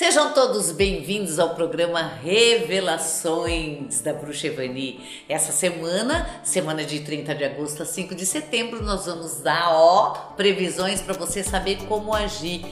Sejam todos bem-vindos ao programa Revelações da Bruxa Evani. Essa semana, semana de 30 de agosto a 5 de setembro, nós vamos dar ó previsões para você saber como agir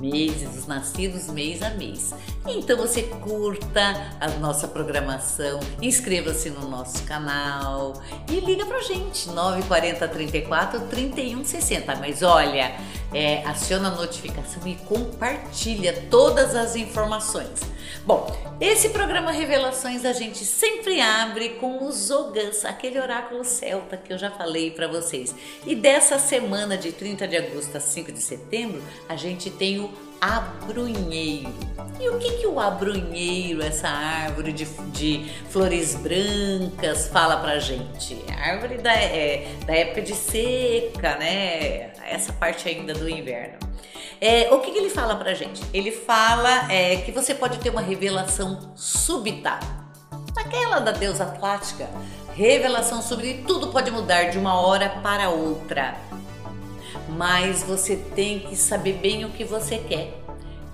meses, os nascidos mês a mês. Então você curta a nossa programação, inscreva-se no nosso canal e liga pra gente 940 34 31 60. Mas olha, é, aciona a notificação e compartilha todas as informações. Bom, esse programa Revelações a gente sempre abre com os Ogãs, aquele oráculo celta que eu já falei para vocês. E dessa semana de 30 de agosto a 5 de setembro, a gente tem o abrunheiro. E o que, que o abrunheiro, essa árvore de, de flores brancas, fala pra gente? A árvore da, é, da época de seca, né? Essa parte ainda do inverno. É, o que, que, ele fala pra gente? Ele fala é, que você pode ter uma revelação súbita. Aquela da deusa Atlática. Revelação súbita tudo pode mudar de uma hora para outra mas você tem que saber bem o que você quer.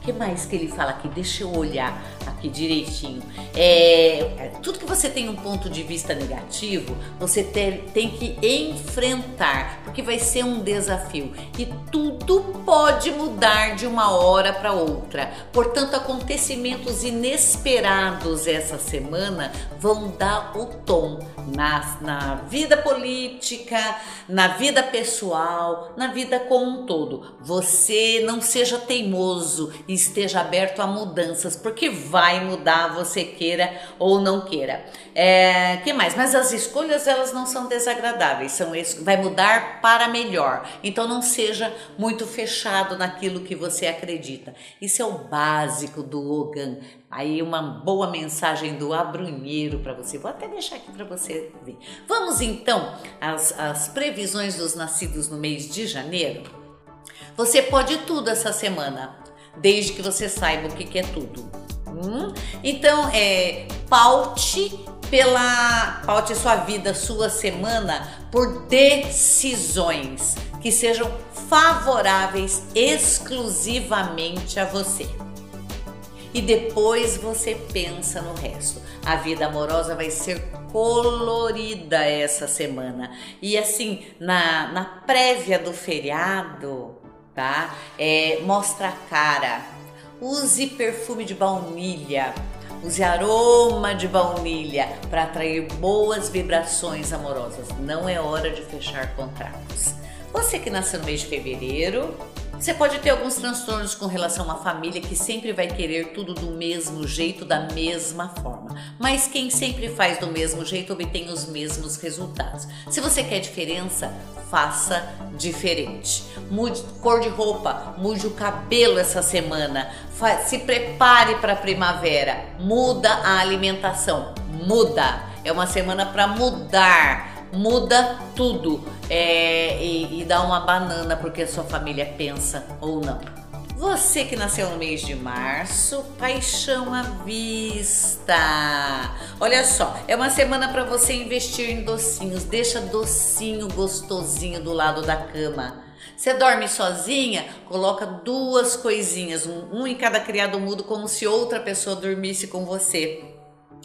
O que mais que ele fala aqui? Deixa eu olhar aqui direitinho. É, tudo que você tem um ponto de vista negativo, você ter, tem que enfrentar, porque vai ser um desafio. E tudo pode mudar de uma hora para outra. Portanto, acontecimentos inesperados essa semana vão dar o tom na, na vida política, na vida pessoal, na vida como um todo. Você não seja teimoso e esteja aberto a mudanças, porque vai mudar, você queira ou não queira. É, que mais? Mas as escolhas elas não são desagradáveis, são vai mudar para melhor. Então não seja muito fechado naquilo que você acredita. Isso é o básico do Ogan. Aí uma boa mensagem do Abrunheiro para você. Vou até deixar aqui para você ver. Vamos então às, às previsões dos nascidos no mês de janeiro. Você pode tudo essa semana, desde que você saiba o que, que é tudo. Hum? Então, é, paute pela paute sua vida, sua semana por decisões que sejam favoráveis exclusivamente a você e depois você pensa no resto. A vida amorosa vai ser colorida essa semana. E assim, na, na prévia do feriado, tá? É, mostra a cara. Use perfume de baunilha. Use aroma de baunilha para atrair boas vibrações amorosas. Não é hora de fechar contratos. Você que nasceu no mês de fevereiro, você pode ter alguns transtornos com relação à família que sempre vai querer tudo do mesmo jeito, da mesma forma. Mas quem sempre faz do mesmo jeito obtém os mesmos resultados. Se você quer diferença, faça diferente. Mude cor de roupa, mude o cabelo essa semana. Se prepare para a primavera. Muda a alimentação. Muda. É uma semana para mudar muda tudo é, e, e dá uma banana porque a sua família pensa ou não. Você que nasceu no mês de março, paixão à vista. Olha só, é uma semana para você investir em docinhos. Deixa docinho gostosinho do lado da cama. Você dorme sozinha? Coloca duas coisinhas, um, um em cada criado mudo, como se outra pessoa dormisse com você,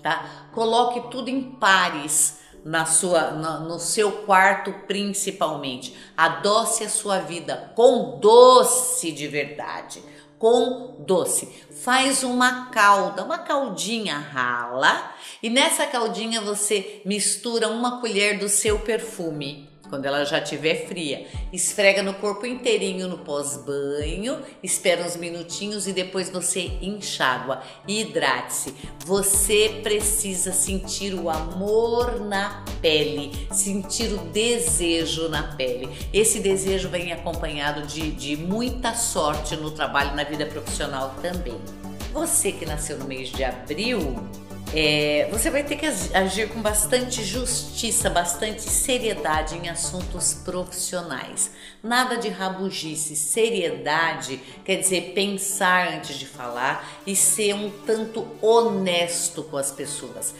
tá? Coloque tudo em pares na sua, no, no seu quarto principalmente. Adoce a sua vida com doce de verdade, com doce. Faz uma calda, uma caldinha rala e nessa caldinha você mistura uma colher do seu perfume quando ela já estiver fria. Esfrega no corpo inteirinho no pós-banho, espera uns minutinhos e depois você enxágua. Hidrate-se. Você precisa sentir o amor na pele, sentir o desejo na pele. Esse desejo vem acompanhado de, de muita sorte no trabalho, na vida profissional também. Você que nasceu no mês de abril, é, você vai ter que agir com bastante justiça, bastante seriedade em assuntos profissionais. Nada de rabugice. Seriedade quer dizer pensar antes de falar e ser um tanto honesto com as pessoas.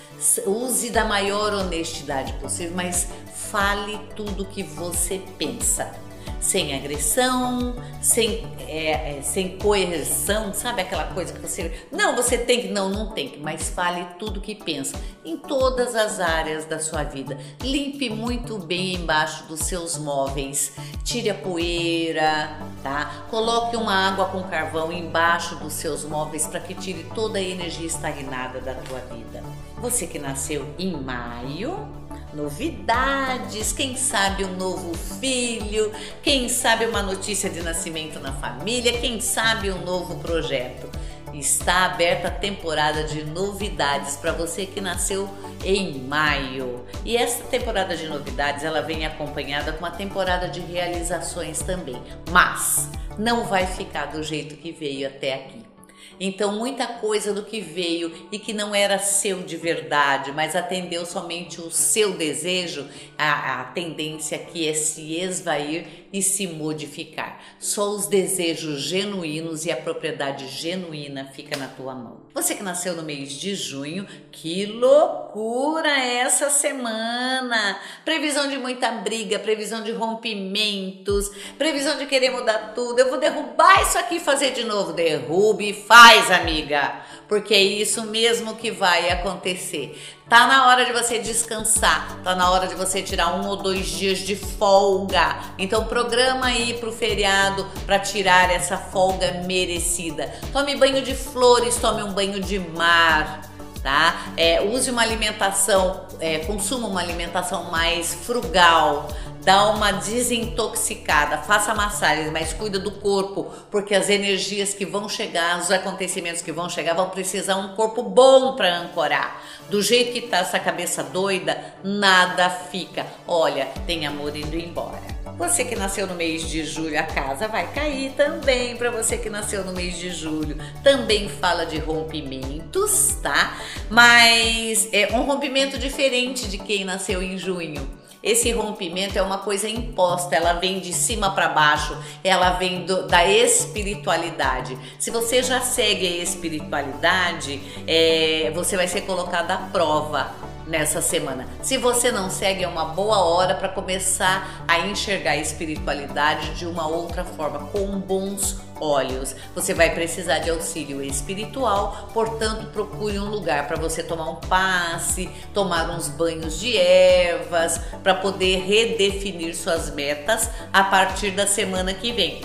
Use da maior honestidade possível, mas fale tudo que você pensa sem agressão, sem, é, é, sem coerção, sabe aquela coisa que você. Não, você tem que. Não, não tem que, mas fale tudo que pensa em todas as áreas da sua vida. Limpe muito bem embaixo dos seus móveis, tire a poeira, tá? Coloque uma água com carvão embaixo dos seus móveis para que tire toda a energia estagnada da tua vida. Você que nasceu em maio, novidades, quem sabe um novo filho, quem sabe uma notícia de nascimento na família, quem sabe um novo projeto. Está aberta a temporada de novidades para você que nasceu em maio. E essa temporada de novidades, ela vem acompanhada com uma temporada de realizações também. Mas não vai ficar do jeito que veio até aqui. Então, muita coisa do que veio e que não era seu de verdade, mas atendeu somente o seu desejo, a, a tendência aqui é se esvair e se modificar. Só os desejos genuínos e a propriedade genuína fica na tua mão. Você que nasceu no mês de junho, que loucura essa semana! Previsão de muita briga, previsão de rompimentos, previsão de querer mudar tudo. Eu vou derrubar isso aqui e fazer de novo. Derrube e faz, amiga, porque é isso mesmo que vai acontecer. Tá na hora de você descansar, tá na hora de você tirar um ou dois dias de folga. Então programa aí pro feriado para tirar essa folga merecida. Tome banho de flores, tome um banho de mar tá? É, use uma alimentação, é, consuma uma alimentação mais frugal, dá uma desintoxicada, faça massagens, mas cuida do corpo, porque as energias que vão chegar, os acontecimentos que vão chegar, vão precisar um corpo bom para ancorar. Do jeito que tá essa cabeça doida, nada fica. Olha, tem amor indo embora. Você que nasceu no mês de julho, a casa vai cair também para você que nasceu no mês de julho. Também fala de rompimentos, tá? Mas é um rompimento diferente de quem nasceu em junho. Esse rompimento é uma coisa imposta, ela vem de cima para baixo, ela vem do, da espiritualidade. Se você já segue a espiritualidade, é, você vai ser colocado à prova nessa semana. Se você não segue, é uma boa hora para começar a enxergar a espiritualidade de uma outra forma, com bons olhos. Você vai precisar de auxílio espiritual, portanto, procure um lugar para você tomar um passe, tomar uns banhos de ervas, para poder redefinir suas metas a partir da semana que vem.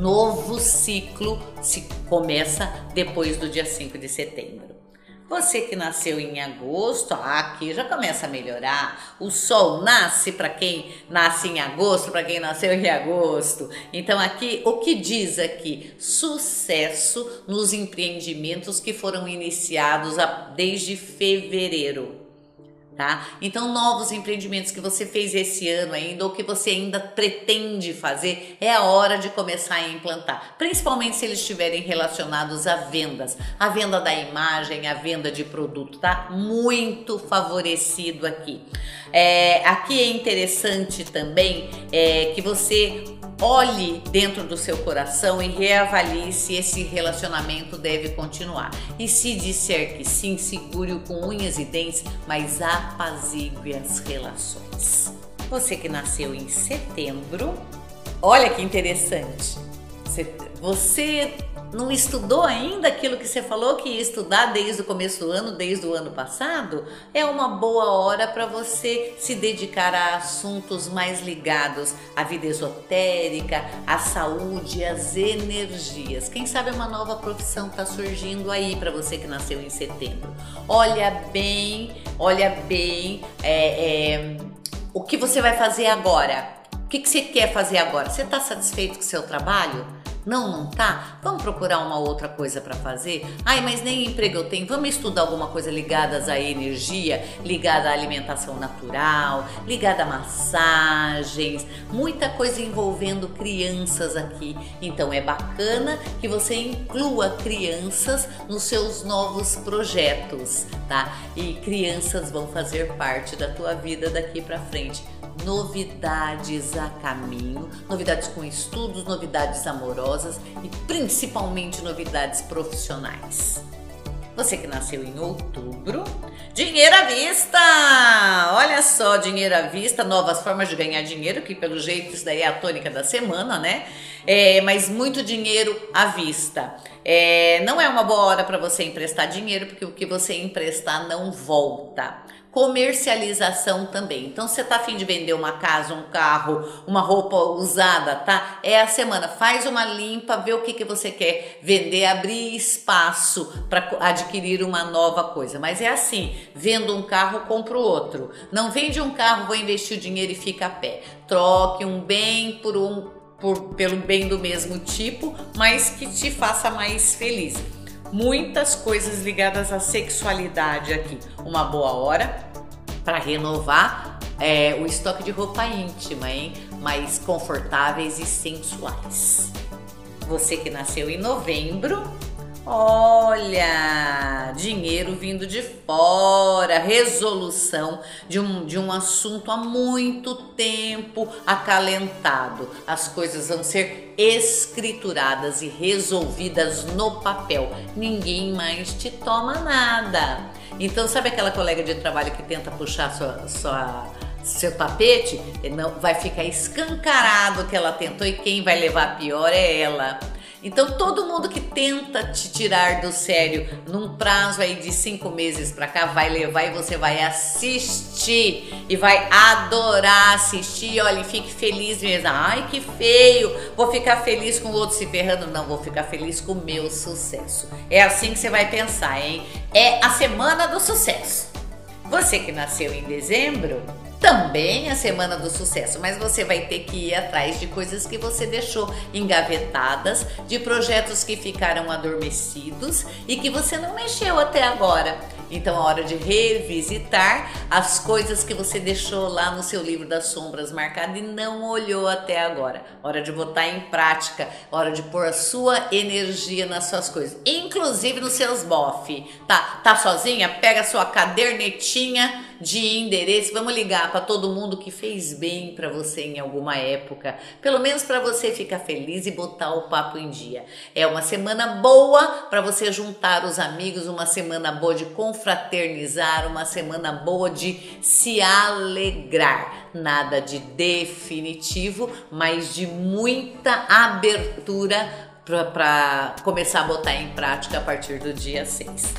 Novo ciclo se começa depois do dia 5 de setembro. Você que nasceu em agosto, aqui já começa a melhorar. O sol nasce para quem nasce em agosto, para quem nasceu em agosto. Então aqui, o que diz aqui? Sucesso nos empreendimentos que foram iniciados desde fevereiro tá? Então, novos empreendimentos que você fez esse ano ainda ou que você ainda pretende fazer, é a hora de começar a implantar, principalmente se eles estiverem relacionados a vendas, a venda da imagem, a venda de produto, tá? Muito favorecido aqui. É, aqui é interessante também é, que você olhe dentro do seu coração e reavalie se esse relacionamento deve continuar. E se disser que sim, segure-o com unhas e dentes, mas apazigue as relações. Você que nasceu em setembro, olha que interessante. Você não estudou ainda aquilo que você falou que ia estudar desde o começo do ano, desde o ano passado, é uma boa hora para você se dedicar a assuntos mais ligados à vida esotérica, à saúde, às energias. Quem sabe uma nova profissão está surgindo aí para você que nasceu em setembro. Olha bem, olha bem é, é, o que você vai fazer agora. O que, que você quer fazer agora? Você está satisfeito com o seu trabalho? Não, não tá? Vamos procurar uma outra coisa para fazer? Ai, mas nem emprego eu tenho. Vamos estudar alguma coisa ligada à energia, ligada à alimentação natural, ligada a massagens, muita coisa envolvendo crianças aqui. Então é bacana que você inclua crianças nos seus novos projetos, tá? E crianças vão fazer parte da tua vida daqui para frente novidades a caminho, novidades com estudos, novidades amorosas e principalmente novidades profissionais. Você que nasceu em outubro, dinheiro à vista! Olha só, dinheiro à vista, novas formas de ganhar dinheiro, que pelo jeito isso daí é a tônica da semana, né? É, mas muito dinheiro à vista. É, não é uma boa hora para você emprestar dinheiro, porque o que você emprestar não volta comercialização também. Então, você tá afim de vender uma casa, um carro, uma roupa usada, tá? É a semana. Faz uma limpa, vê o que, que você quer vender, abrir espaço para adquirir uma nova coisa. Mas é assim: vendo um carro, compro outro. Não vende um carro, vou investir o dinheiro e fica a pé. Troque um bem por um por, pelo bem do mesmo tipo, mas que te faça mais feliz muitas coisas ligadas à sexualidade aqui. Uma boa hora para renovar é, o estoque de roupa íntima, hein? Mais confortáveis e sensuais. Você que nasceu em novembro, Olha, dinheiro vindo de fora, resolução de um, de um assunto há muito tempo acalentado. As coisas vão ser escrituradas e resolvidas no papel. Ninguém mais te toma nada. Então, sabe aquela colega de trabalho que tenta puxar sua, sua seu tapete? Não vai ficar escancarado que ela tentou e quem vai levar pior é ela. Então todo mundo que tenta te tirar do sério num prazo aí de cinco meses para cá vai levar e você vai assistir e vai adorar assistir. Olha, e fique feliz mesmo. Ai, que feio! Vou ficar feliz com o outro se ferrando? Não, vou ficar feliz com o meu sucesso. É assim que você vai pensar, hein? É a semana do sucesso. Você que nasceu em dezembro, também a semana do sucesso, mas você vai ter que ir atrás de coisas que você deixou engavetadas, de projetos que ficaram adormecidos e que você não mexeu até agora. Então, é hora de revisitar as coisas que você deixou lá no seu livro das sombras marcado e não olhou até agora. Hora de botar em prática, hora de pôr a sua energia nas suas coisas, inclusive nos seus bofe. Tá, tá sozinha? Pega a sua cadernetinha de endereço, vamos ligar para todo mundo que fez bem para você em alguma época, pelo menos para você ficar feliz e botar o papo em dia. É uma semana boa para você juntar os amigos, uma semana boa de confraternizar, uma semana boa de se alegrar. Nada de definitivo, mas de muita abertura para começar a botar em prática a partir do dia 6.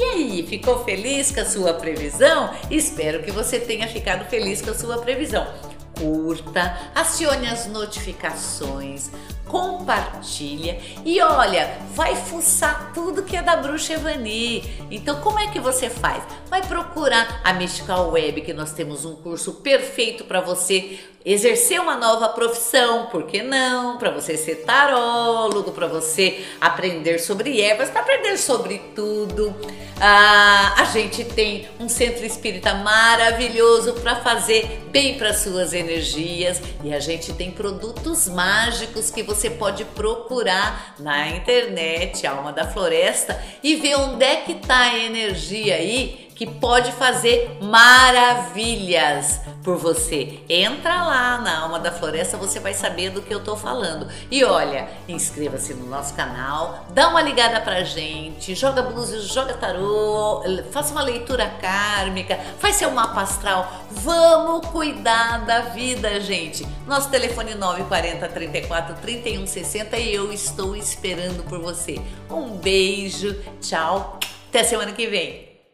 E aí, ficou feliz com a sua previsão? Espero que você tenha ficado feliz com a sua previsão. Curta, acione as notificações, compartilha e olha, vai fuçar tudo que é da Bruxa Evani. Então, como é que você faz? Vai procurar a Mystical Web, que nós temos um curso perfeito para você exercer uma nova profissão, por que não? Para você ser tarólogo, para você aprender sobre ervas, para aprender sobre tudo. Ah, a gente tem um centro espírita maravilhoso para fazer bem para suas energias e a gente tem produtos mágicos que você pode procurar na internet, Alma da Floresta, e ver onde é que tá a energia aí que pode fazer maravilhas por você. Entra lá na Alma da Floresta, você vai saber do que eu tô falando. E olha, inscreva-se no nosso canal, dá uma ligada pra gente, joga blues, joga tarô, faça uma leitura kármica, faz seu mapa astral. Vamos cuidar da vida, gente. Nosso telefone 940 34 31 60 e eu estou esperando por você. Um beijo, tchau, até semana que vem.